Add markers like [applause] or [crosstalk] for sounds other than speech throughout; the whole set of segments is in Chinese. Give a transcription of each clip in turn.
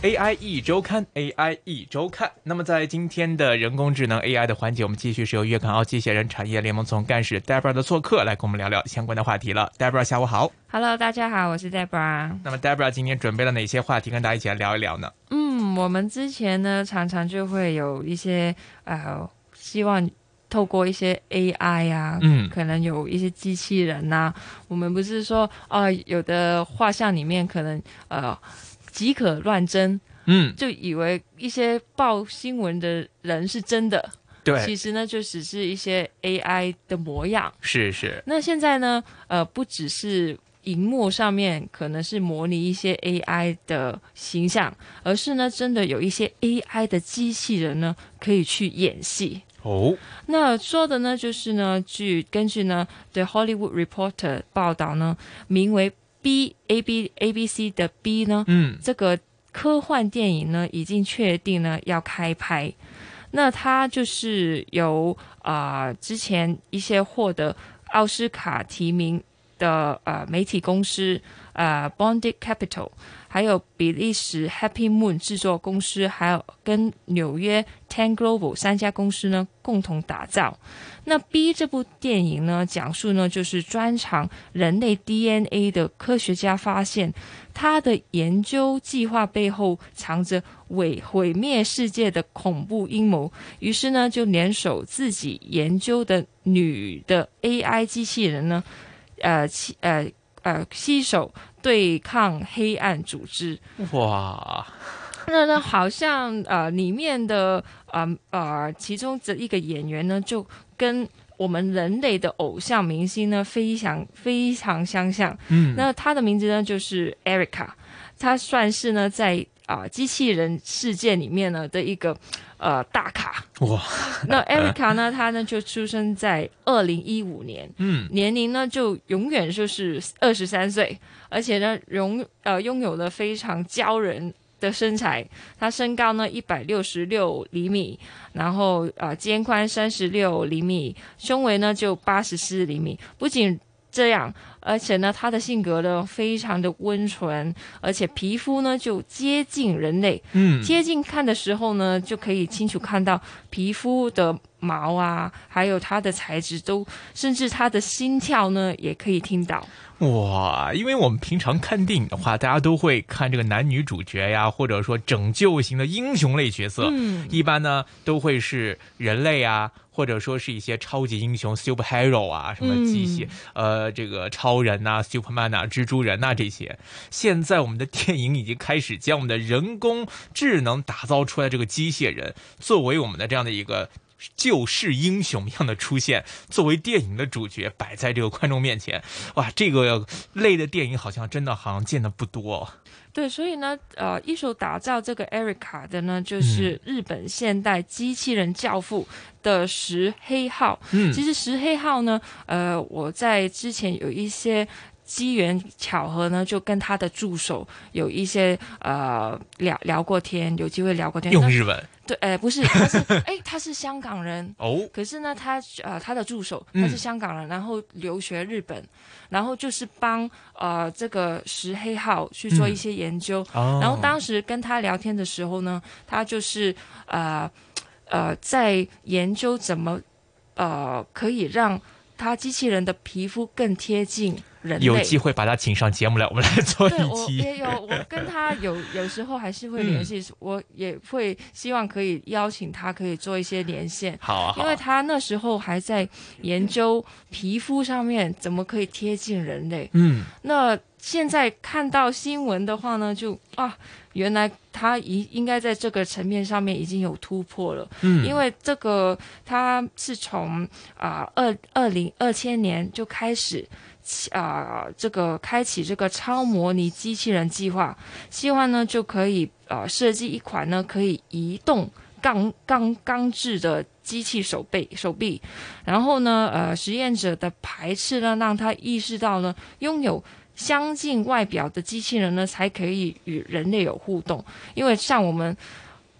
AI 一周刊，AI 一周刊。那么在今天的人工智能 AI 的环节，我们继续是由粤港澳机械人产业联盟总干事 Debra 的做客来跟我们聊聊相关的话题了。Debra，下午好。Hello，大家好，我是 Debra。那么 Debra 今天准备了哪些话题跟大家一起来聊一聊呢？嗯，我们之前呢常常就会有一些呃，希望透过一些 AI 啊，嗯可能有一些机器人呐、我们不是说啊、有的画像里面可能呃即可乱真，嗯，就以为一些报新闻的人是真的，对，其实呢就只是一些 AI 的模样。是是，那现在呢，呃，不只是荧幕上面可能是模拟一些 AI 的形象，而是呢，真的有一些 AI 的机器人呢可以去演戏。哦，那说的呢，就是呢，据根据呢对 Hollywood Reporter 报道呢，名为 B A B A B C 的 B 呢，嗯，这个科幻电影呢已经确定呢要开拍。那它就是由啊、呃之前一些获得奥斯卡提名的呃媒体公司呃 Bonded Capital，还有比利时 Happy Moon 制作公司，还有跟纽约 Ten Global 三家公司呢共同打造。那 B 这部电影呢，讲述呢就是专长人类 DNA 的科学家发现，他的研究计划背后藏着毁毁灭世界的恐怖阴谋，于是呢就联手自己研究的女的 AI 机器人呢，呃，呃呃携手对抗黑暗组织。哇，那那，好像呃里面的呃呃其中这一个演员呢，就跟我们人类的偶像明星呢非常非常相像。嗯，那他的名字呢就是 Erica，他算是呢在啊、机器人世界里面呢的一个呃大咖。哇，那 Erica 呢，她呢就出生在二零一五年，嗯，年龄呢就永远就是二十三岁，而且呢拥呃拥有了非常骄人的身材。她身高呢一百六十六厘米，然后呃肩宽三十六厘米，胸围呢就八十四厘米。不仅这样，而且呢，他的性格呢非常的温纯，而且皮肤呢就接近人类。嗯，接近看的时候呢，就可以清楚看到皮肤的毛啊，还有它的材质都，甚至它的心跳呢，也可以听到。哇，因为我们平常看电影的话，大家都会看这个男女主角呀，或者说拯救型的英雄类角色，嗯，一般呢都会是人类啊，或者说是一些超级英雄 superhero 啊，什么机械、呃这个超人呐、Superman 呐、蜘蛛人呐、这些。现在我们的电影已经开始将我们的人工智能打造出来这个机械人，作为我们的这样的一个。救世英雄一样的出现，作为电影的主角摆在这个观众面前，哇，这个类的电影好像真的好像见的不多。对，所以呢，呃，一手打造这个 Erica 的呢，就是日本现代机器人教父的石黑浩。嗯其实石黑浩呢，呃，我在之前有一些机缘巧合呢，就跟他的助手有一些呃聊聊过天，有机会聊过天。用日文对，呃，不是，他是哎，他是香港人。[laughs] 哦，可是呢，他呃，他的助手嗯他是香港人，然后留学日本，然后就是帮呃这个石黑浩去做一些研究。哦然后当时跟他聊天的时候呢，他就是呃呃在研究怎么呃可以让他机器人的皮肤更贴近人类。有机会把他请上节目来，我们来做对我一期。也有，我跟他有有时候还是会联系，嗯我也会希望可以邀请他，可以做一些连线。好啊，好啊，因为他那时候还在研究皮肤上面怎么可以贴近人类。嗯，那现在看到新闻的话呢，就啊，原来他应应该在这个层面上面已经有突破了。嗯，因为这个他是从啊二二零二千年就开始。啊、这个开启这个超模拟机器人计划，希望呢就可以呃设计一款呢可以移动钢钢钢制的机器手背手臂，然后呢呃实验者的排斥呢让他意识到呢拥有相近外表的机器人呢才可以与人类有互动，因为像我们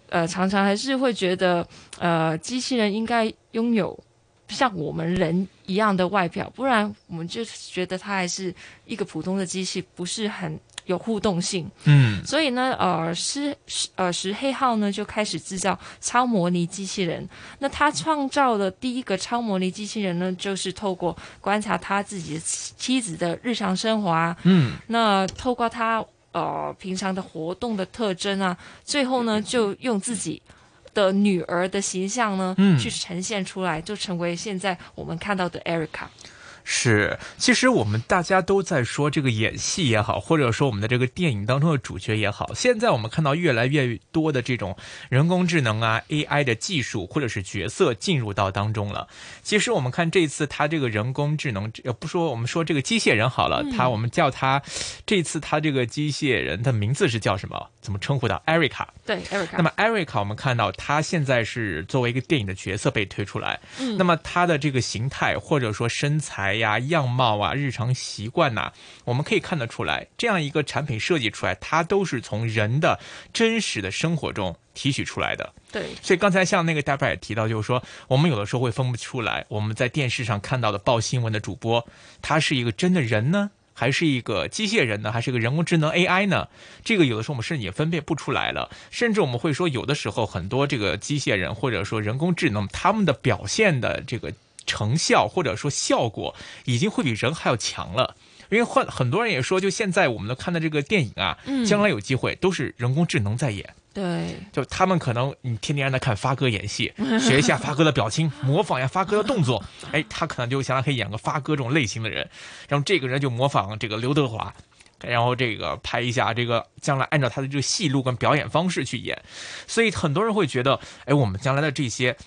呃常常还是会觉得呃机器人应该拥有像我们人一样的外表，不然我们就觉得它还是一个普通的机器，不是很有互动性。嗯，所以呢，呃，石石呃石黑浩呢就开始制造超模拟机器人。那他创造的第一个超模拟机器人呢，就是透过观察他自己的妻子的日常生活啊，嗯，那透过他呃平常的活动的特征啊，最后呢就用自己。的女儿的形象呢，嗯去呈现出来，就成为现在我们看到的 Erica。是，其实我们大家都在说这个演戏也好，或者说我们的这个电影当中的主角也好，现在我们看到越来越多的这种人工智能啊、AI 的技术或者是角色进入到当中了。其实我们看这次他这个人工智能，呃，不说我们说这个机械人好了，他我们叫它这次他这个机械人的名字是叫什么？怎么称呼的？Erica。对，Erica。那么 Erica，我们看到他现在是作为一个电影的角色被推出来。嗯，那么他的这个形态或者说身材呀、样貌啊、日常习惯呐、我们可以看得出来，这样一个产品设计出来，它都是从人的真实的生活中提取出来的。对，所以刚才像那个大白也提到，就是说我们有的时候会分不出来，我们在电视上看到的报新闻的主播，他是一个真的人呢，还是一个机械人呢，还是一个人工智能 AI 呢？这个有的时候我们甚至也分辨不出来了，甚至我们会说，有的时候很多这个机械人或者说人工智能，他们的表现的这个成效或者说效果，已经会比人还要强了。因为很很多人也说，就现在我们都看的这个电影啊，嗯将来有机会都是人工智能在演。对，就他们可能你天天让他看发哥演戏，[laughs] 学一下发哥的表情，模仿一下发哥的动作，[laughs] 哎，他可能就将来可以演个发哥这种类型的人，然后这个人就模仿这个刘德华。然后这个拍一下，这个将来按照他的这个戏路跟表演方式去演，所以很多人会觉得，哎，我们将来的这些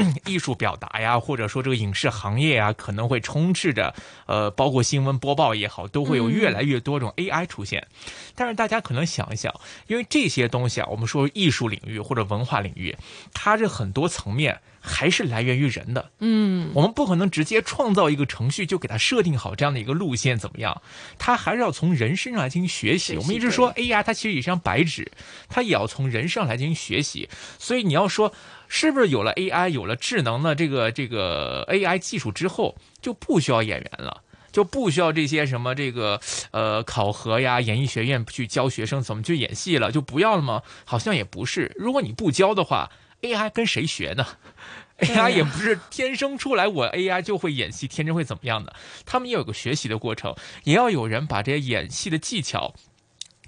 [clears throat] 艺术表达呀，或者说这个影视行业啊，可能会充斥着，呃，包括新闻播报也好，都会有越来越多种 AI 出现。但是大家可能想一想，因为这些东西啊，我们说艺术领域或者文化领域，它这很多层面还是来源于人的。嗯，我们不可能直接创造一个程序就给它设定好这样的一个路线怎么样？它还是要从人身上来进行学习。我们一直说 AI 它其实也是张白纸，它也要从人上来进行学习。所以你要说是不是有了 AI 有了智能的这个这个 AI 技术之后，就不需要演员了？就不需要这些什么这个呃考核呀，演艺学院去教学生怎么去演戏了，就不要了吗？好像也不是。如果你不教的话，AI 跟谁学呢？AI 也不是天生出来，我 AI 就会演戏，天生会怎么样的？他们也有个学习的过程，也要有人把这些演戏的技巧、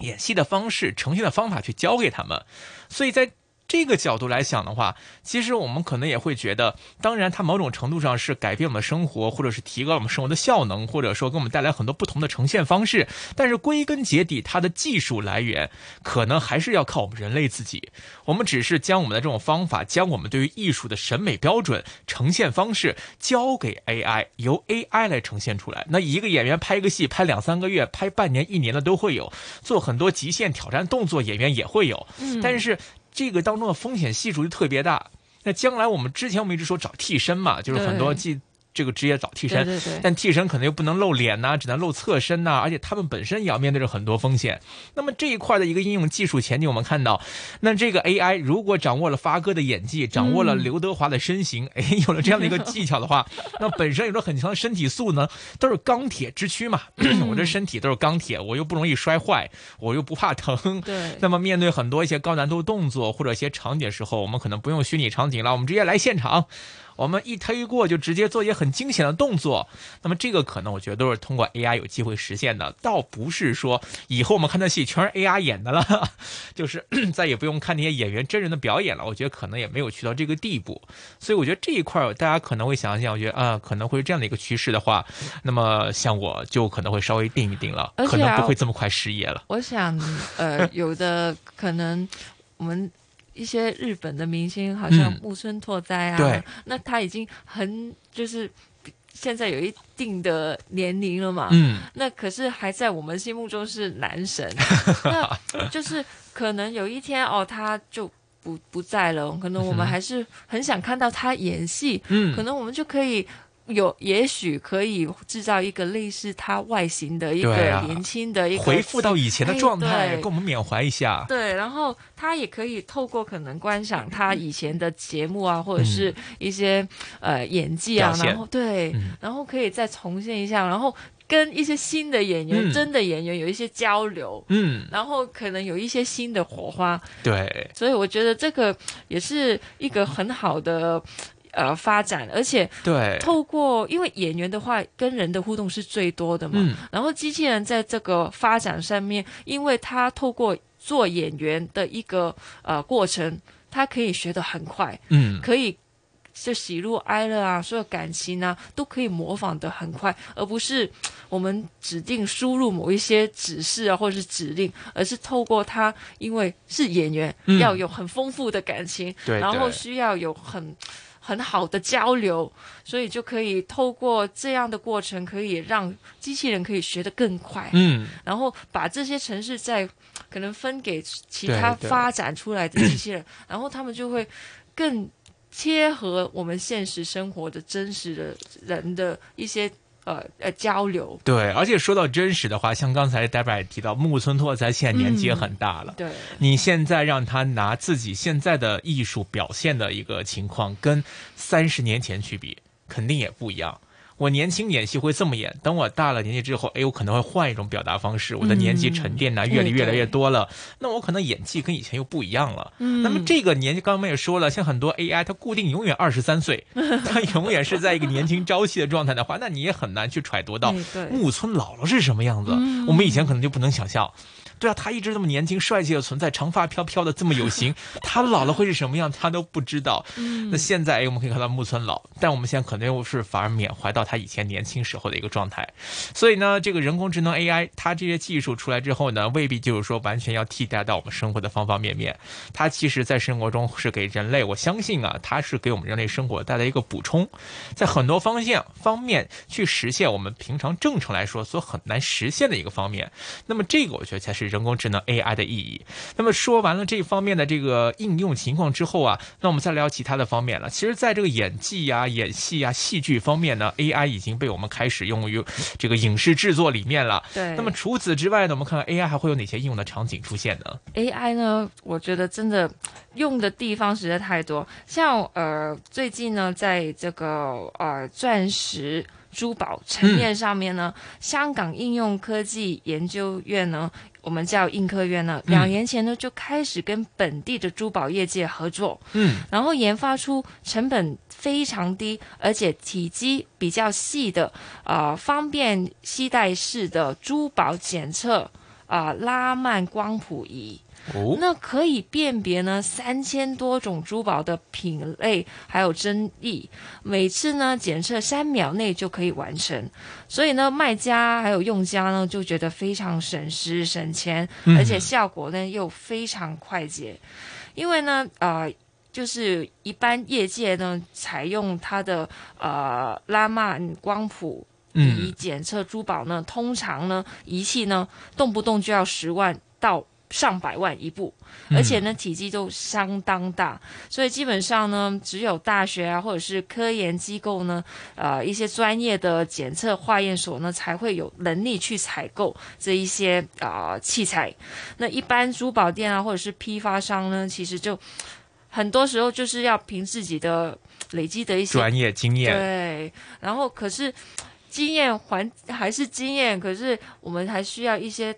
演戏的方式、呈现的方法去教给他们。所以在这个角度来想的话，其实我们可能也会觉得，当然它某种程度上是改变我们的生活，或者是提高我们生活的效能，或者说给我们带来很多不同的呈现方式。但是归根结底，它的技术来源可能还是要靠我们人类自己。我们只是将我们的这种方法，将我们对于艺术的审美标准、呈现方式交给 AI，由 AI 来呈现出来。那一个演员拍一个戏，拍两三个月、拍半年、一年的都会有，做很多极限挑战动作，演员也会有。嗯但是这个当中的风险系数就特别大。那将来我们之前我们一直说找替身嘛，就是很多对技这个职业找替身，对对对，但替身可能又不能露脸呐、只能露侧身呐、而且他们本身也要面对着很多风险。那么这一块的一个应用技术前景，我们看到，那这个 AI 如果掌握了发哥的演技，掌握了刘德华的身形，[laughs] 哎，有了这样的一个技巧的话，[laughs] 那本身有着很强的身体素呢，都是钢铁之躯嘛。[coughs] 我这身体都是钢铁，我又不容易摔坏，我又不怕疼。对，那么面对很多一些高难度动作或者一些场景的时候，我们可能不用虚拟场景了，我们直接来现场，我们一推过就直接做一些很惊险的动作。那么这个可能我觉得都是通过 AI 有机会实现的，倒不是说以后我们看的戏全是 AI 演的了，就是 [coughs] 再也不用看那些演员真人的表演了。我觉得可能也没有去到这个地步，所以我觉得这一块儿大家可能会想想，我觉得啊、可能会是这样的一个趋势的话，那么像我就可能会稍微定一定了，可能啊不会这么快失业了。我想，呃，有的可能我们一些日本的明星，好像嗯。木村拓哉啊，对，那他已经很就是现在有一定的年龄了嘛，嗯。那可是还在我们心目中是男神，[laughs] 那就是可能有一天哦，他就不不在了，可能我们还是很想看到他演戏，嗯。可能我们就可以。有，也许可以制造一个类似他外形的一个年轻的一个回复到以前的状态，跟我们缅怀一下。对，然后他也可以透过可能观赏他以前的节目啊，或者是一些呃演技啊然后对，嗯。然后可以再重现一下，然后跟一些新的演员、嗯真的演员有一些交流，嗯，然后可能有一些新的火花，对，所以我觉得这个也是一个很好的呃发展，而且对，透过因为演员的话跟人的互动是最多的嘛，嗯。然后机器人在这个发展上面，因为它透过做演员的一个呃过程，它可以学得很快，嗯，可以。就喜怒哀乐啊，所有感情啊，都可以模仿的很快，而不是我们指定输入某一些指示啊，或者是指令，而是透过他，因为是演员，嗯。要有很丰富的感情，对然后需要有很很好的交流，所以就可以透过这样的过程，可以让机器人可以学得更快，嗯，然后把这些城市再可能分给其他发展出来的机器人，然后他们就会更贴合我们现实生活的真实的人的一些呃呃交流。对，而且说到真实的话，像刚才 Debra 也提到，木村拓哉现在年纪也很大了。对，你现在让他拿自己现在的艺术表现的一个情况，跟三十年前去比，肯定也不一样。我年轻演戏会这么演，等我大了年纪之后，哎，我可能会换一种表达方式。我的年纪沉淀呐、阅历越来越多了，那我可能演技跟以前又不一样了。嗯那么这个年纪，刚刚我们也说了，像很多 AI，它固定永远二十三岁，[laughs] 它永远是在一个年轻朝气的状态的话，那你也很难去揣度到木村老了是什么样子。嗯我们以前可能就不能想象。对啊，他一直这么年轻帅气的存在，长发飘飘的这么有型，他老了会是什么样，他都不知道。[laughs] 嗯那现在哎，我们可以看到木村老，但我们现在可能又是反而缅怀到他以前年轻时候的一个状态。所以呢，这个人工智能 AI，它这些技术出来之后呢，未必就是说完全要替代到我们生活的方方面面。它其实在生活中是给人类，我相信啊，它是给我们人类生活带来一个补充，在很多方向方面去实现我们平常正常来说所很难实现的一个方面。那么这个我觉得才是人工智能 AI 的意义。那么说完了这方面的这个应用情况之后啊，那我们再聊其他的方面了。其实，在这个演技呀、演戏呀、戏剧方面呢，AI 已经被我们开始用于这个影视制作里面了。对。那么除此之外呢，我们看看 AI 还会有哪些应用的场景出现呢？AI 呢，我觉得真的用的地方实在太多。像呃，最近呢，在这个呃钻石珠宝。层面上面呢，香港应用科技研究院呢，我们叫应科院呢，嗯。两年前呢就开始跟本地的珠宝业界合作，嗯，然后研发出成本非常低，而且体积比较细的，呃，方便携带式的珠宝检测啊、拉曼光谱仪。哦，那可以辨别呢三千多种珠宝的品类还有争议，每次呢检测三秒内就可以完成，所以呢卖家还有用家呢就觉得非常省时省钱，嗯。而且效果呢又非常快捷，因为呢呃。就是一般业界呢，采用它的呃拉曼光谱仪嗯，检测珠宝呢，通常呢仪器呢动不动就要十万到上百万一部，嗯。而且呢体积都相当大，所以基本上呢只有大学啊或者是科研机构呢，呃一些专业的检测化验所呢才会有能力去采购这一些啊、呃器材。那一般珠宝店啊或者是批发商呢，其实就很多时候就是要凭自己的累积的一些专业经验，对，然后可是经验还还是经验，可是我们还需要一些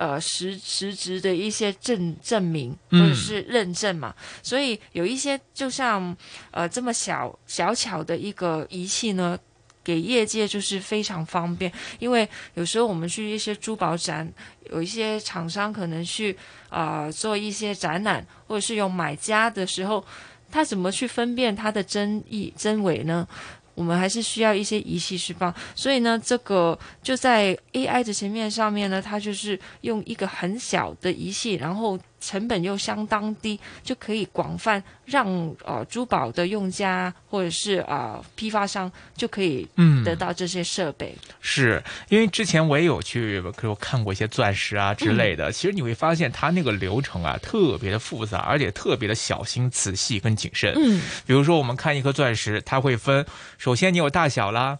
呃实实质的一些证证明或嗯者是认证嘛，所以有一些就像呃这么小小巧的一个仪器呢。给业界就是非常方便，因为有时候我们去一些珠宝展，有一些厂商可能去啊、呃做一些展览，或者是有买家的时候，他怎么去分辨它的真意真伪呢？我们还是需要一些仪器释放，所以呢，这个就在 AI 的层面上面呢，它就是用一个很小的仪器，然后成本又相当低，就可以广泛让呃珠宝的用家或者是啊、呃批发商就可以嗯，得到这些设备。是因为之前我也有去，看过一些钻石啊之类的。其实你会发现，它那个流程啊特别的复杂，而且特别的小心、仔细跟谨慎。嗯，比如说，我们看一颗钻石，它会分，首先你有大小啦。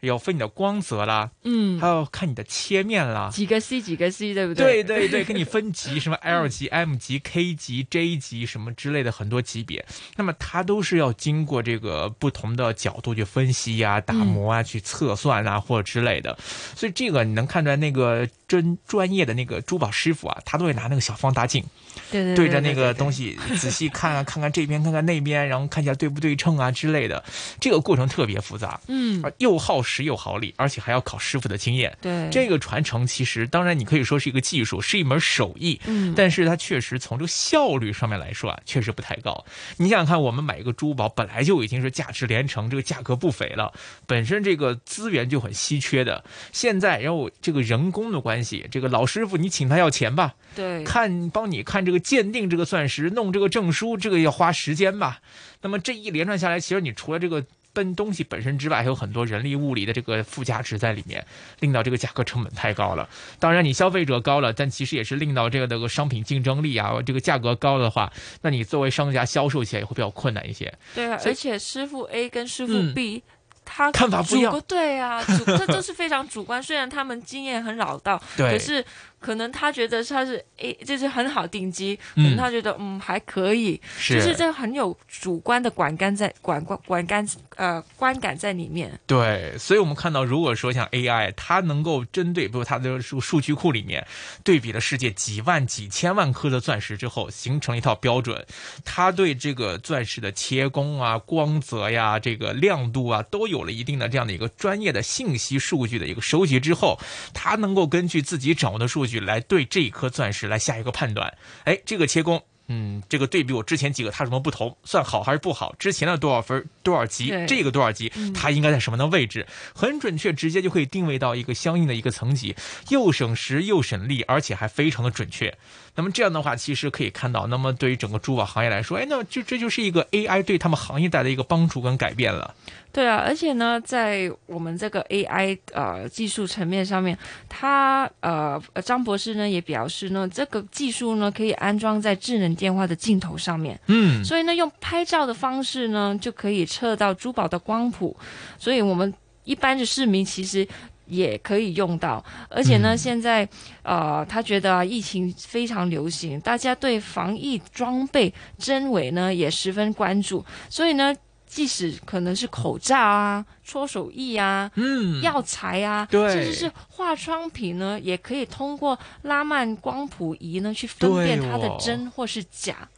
有分你的光泽啦，嗯。还，要看你的切面啦。几个 C 几个 C，对不对？对？对对，[laughs] 给你分级，什么 L 级、M 级、K 级、J 级什么之类的很多级别，那么它都是要经过这个不同的角度去分析呀、打磨啊、去测算啊或者之类的，所以这个你能看出来那个真专业的那个珠宝师傅啊，他都会拿那个小放大镜对着那个。东西仔细看啊，[laughs] 看看这边，看看那边，然后看一下对不对称啊之类的，这个过程特别复杂，嗯，又耗时又耗力，而且还要考师傅的经验。对，这个传承其实，当然你可以说是一个技术，是一门手艺，嗯但是它确实从这个效率上面来说啊，确实不太高。你想想看，我们买一个珠宝本来就已经是价值连城，这个价格不菲了，本身这个资源就很稀缺的，现在然后这个人工的关系，这个老师傅你请他要钱吧，对，看帮你看这个鉴定这个钻石，弄这个证书，这个要花时间吧。那么这一连串下来，其实你除了这个奔东西本身之外，还有很多人力物力的这个附加值在里面，令到这个价格成本太高了。当然，你消费者高了，但其实也是令到这个这个商品竞争力啊，这个价格高的话，那你作为商家销售起来也会比较困难一些。对啊，而且师傅 A 跟师傅嗯 B，、他看法不一样对啊，主这 [laughs] 都是非常主观。虽然他们经验很老道，对可是可能他觉得他是 A，就是很好定级，可嗯能他觉得嗯还可以，就是这很有主观的观感在观观观感呃观感在里面。对，所以我们看到，如果说像 AI，它能够针对，比如它的数数据库里面对比了世界几万、几千万颗的钻石之后，形成了一套标准，它对这个钻石的切工啊、光泽呀、这个亮度啊，都有了一定的这样的一个专业的信息数据的一个收集之后，它能够根据自己掌握的数据来对这一颗钻石来下一个判断。哎，这个切工。嗯，这个对比我之前几个它有什么不同？算好还是不好？之前的多少分多少级，这个多少级，它应该在什么的位置？很准确，直接就可以定位到一个相应的一个层级，又省时又省力，而且还非常的准确。那么这样的话，其实可以看到，那么对于整个珠宝行业来说，哎，那就这就是一个 AI 对他们行业带来的一个帮助跟改变了。对啊，而且呢，在我们这个 AI 呃技术层面上面，他呃呃张博士呢也表示呢，这个技术呢可以安装在智能电话的镜头上面，嗯，所以呢用拍照的方式呢就可以测到珠宝的光谱，所以我们一般的市民其实。也可以用到，而且呢，嗯。现在呃，他觉得、啊、疫情非常流行，大家对防疫装备真伪呢也十分关注，所以呢，即使可能是口罩啊、搓手液啊、嗯，药材啊，甚至是化妆品呢，也可以通过拉曼光谱仪呢去分辨它的真或是假。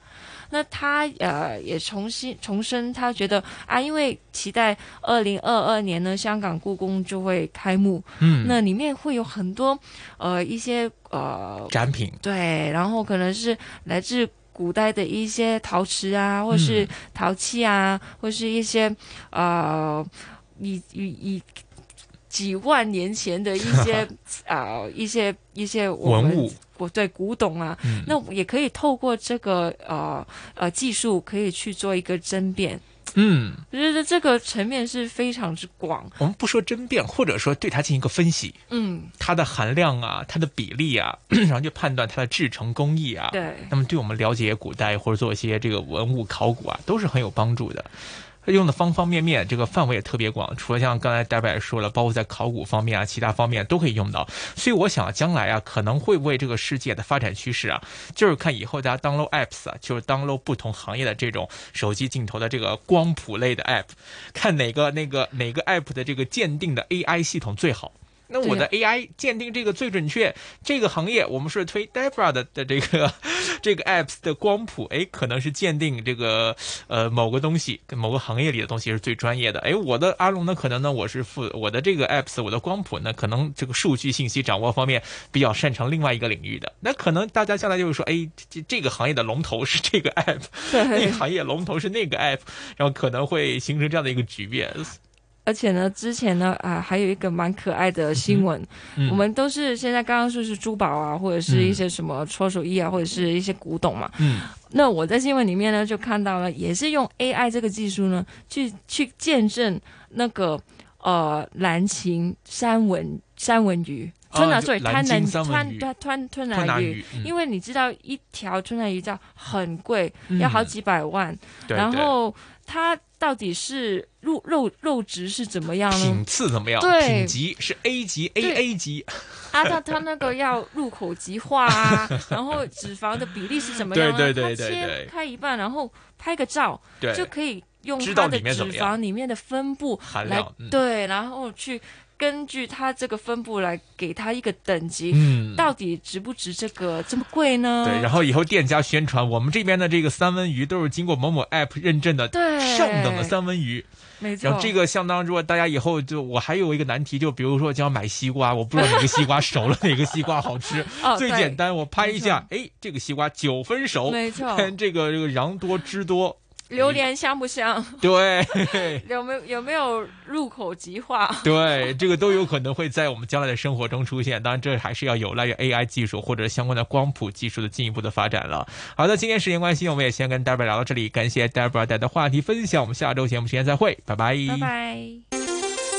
那他呃也重新重申，他觉得啊，因为期待二零二二年呢，香港故宫就会开幕，嗯，那里面会有很多呃一些呃展品，对，然后可能是来自古代的一些陶瓷啊，或是嗯。陶器啊，或是一些呃以以以几万年前的一 [laughs] 些呃一些一些文物，古对古董啊，嗯，那也可以透过这个呃呃技术，可以去做一个争辩。嗯，我觉得这个层面是非常之广，我们不说争辩，或者说对它进行一个分析，嗯，它的含量啊，它的比例啊，然后就判断它的制成工艺啊，对，那么对我们了解古代或者做一些这个文物考古啊，都是很有帮助的。用的方方面面，这个范围也特别广，除了像刚才戴白也说了，包括在考古方面啊，其他方面都可以用到。所以我想，将来啊，可能会为这个世界的发展趋势啊，就是看以后大家 download apps 啊，就是 download 不同行业的这种手机镜头的这个光谱类的 app，看哪个那个哪个 app 的这个鉴定的 AI 系统最好。那我的 AI 鉴定这个最准确，这个行业我们是推 Debra 的的这个这个 apps 的光谱，哎，可能是鉴定这个呃某个东西跟某个行业里的东西是最专业的。哎，我的阿龙呢，可能呢我是负我的这个 apps 我的光谱呢，可能这个数据信息掌握方面比较擅长另外一个领域的。那可能大家将来就是说，哎，这这个行业的龙头是这个 app，那个，行业龙头是那个 app，然后可能会形成这样的一个局面。而且呢，之前呢啊还有一个蛮可爱的新闻，嗯。我们都是现在刚刚说是珠宝啊，或者是一些什么搓手艺啊，或者是一些古董嘛。嗯。那我在新闻里面呢就看到了，也是用 AI 这个技术呢，去去见证那个呃蓝琴山纹三文鱼，啊吞拿就所以它能吞吞吞吞拿鱼。因为你知道一条吞拿鱼叫很贵，嗯。要好几百万，然后它到底是肉肉肉质是怎么样呢？品？次怎么样？对。品级是 A 级、对。AA 级，啊，它它那个要入口即化啊，[laughs] 然后脂肪的比例是怎么样啊？对对对切开一半，然后拍个照，就可以用它的脂肪里面的分布来对，然后去根据它这个分布来给它一个等级，嗯，到底值不值这个这么贵呢？对，然后以后店家宣传我们这边的这个三文鱼都是经过某某 app 认证的对。上等的三文鱼，没错，然后这个相当，如果大家以后就我还有一个难题，就比如说就要买西瓜，我不知道哪个西瓜熟了，哪个西瓜好吃。[laughs] 哦最简单，我拍一下，哎，这个西瓜九分熟，没错，看这个这个瓤多汁多，榴莲香不香？[laughs] 对 [laughs] 有没有有没有入口即化？对，这个都有可能会在我们将来的生活中出现。当然，这还是要有赖于 AI 技术或者相关的光谱技术的进一步的发展了。好的，今天时间关系，我们也先跟 Debra 聊到这里，感谢 Debra 带的话题分享，我们下周节目时间再会，拜拜，拜拜。